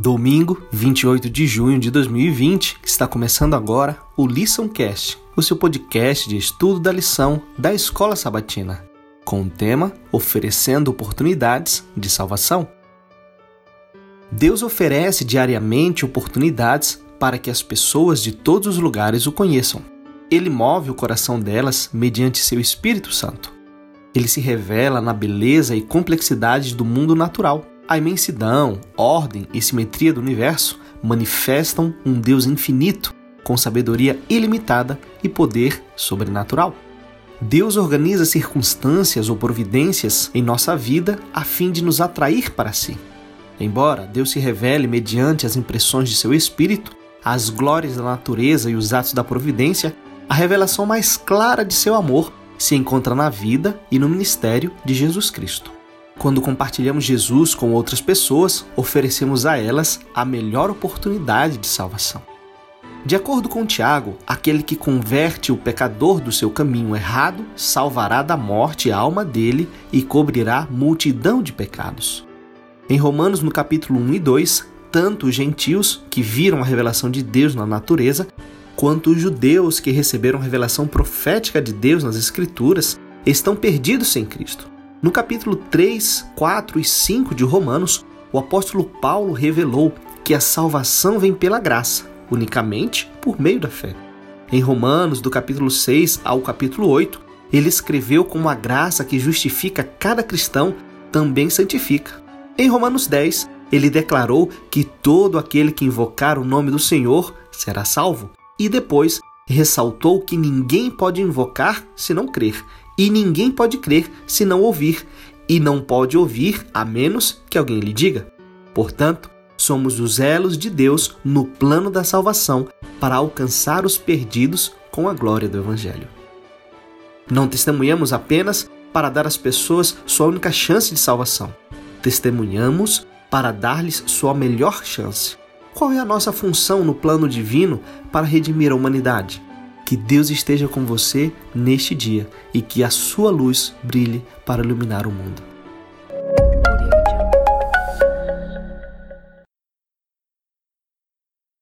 Domingo, 28 de junho de 2020, está começando agora o LiçãoCast, o seu podcast de estudo da lição da Escola Sabatina, com o tema Oferecendo Oportunidades de Salvação. Deus oferece diariamente oportunidades para que as pessoas de todos os lugares o conheçam. Ele move o coração delas mediante seu Espírito Santo. Ele se revela na beleza e complexidade do mundo natural a imensidão, ordem e simetria do universo manifestam um Deus infinito, com sabedoria ilimitada e poder sobrenatural. Deus organiza circunstâncias ou providências em nossa vida a fim de nos atrair para si. Embora Deus se revele mediante as impressões de seu espírito, as glórias da natureza e os atos da providência, a revelação mais clara de seu amor se encontra na vida e no ministério de Jesus Cristo. Quando compartilhamos Jesus com outras pessoas, oferecemos a elas a melhor oportunidade de salvação. De acordo com Tiago, aquele que converte o pecador do seu caminho errado salvará da morte a alma dele e cobrirá multidão de pecados. Em Romanos, no capítulo 1 e 2, tanto os gentios, que viram a revelação de Deus na natureza, quanto os judeus que receberam a revelação profética de Deus nas Escrituras, estão perdidos sem Cristo. No capítulo 3, 4 e 5 de Romanos, o apóstolo Paulo revelou que a salvação vem pela graça, unicamente por meio da fé. Em Romanos, do capítulo 6 ao capítulo 8, ele escreveu como a graça que justifica cada cristão também santifica. Em Romanos 10, ele declarou que todo aquele que invocar o nome do Senhor será salvo. E depois ressaltou que ninguém pode invocar se não crer, e ninguém pode crer se não ouvir, e não pode ouvir a menos que alguém lhe diga. Portanto, somos os elos de Deus no plano da salvação para alcançar os perdidos com a glória do Evangelho. Não testemunhamos apenas para dar às pessoas sua única chance de salvação. Testemunhamos para dar-lhes sua melhor chance. Qual é a nossa função no plano divino para redimir a humanidade? Que Deus esteja com você neste dia e que a sua luz brilhe para iluminar o mundo.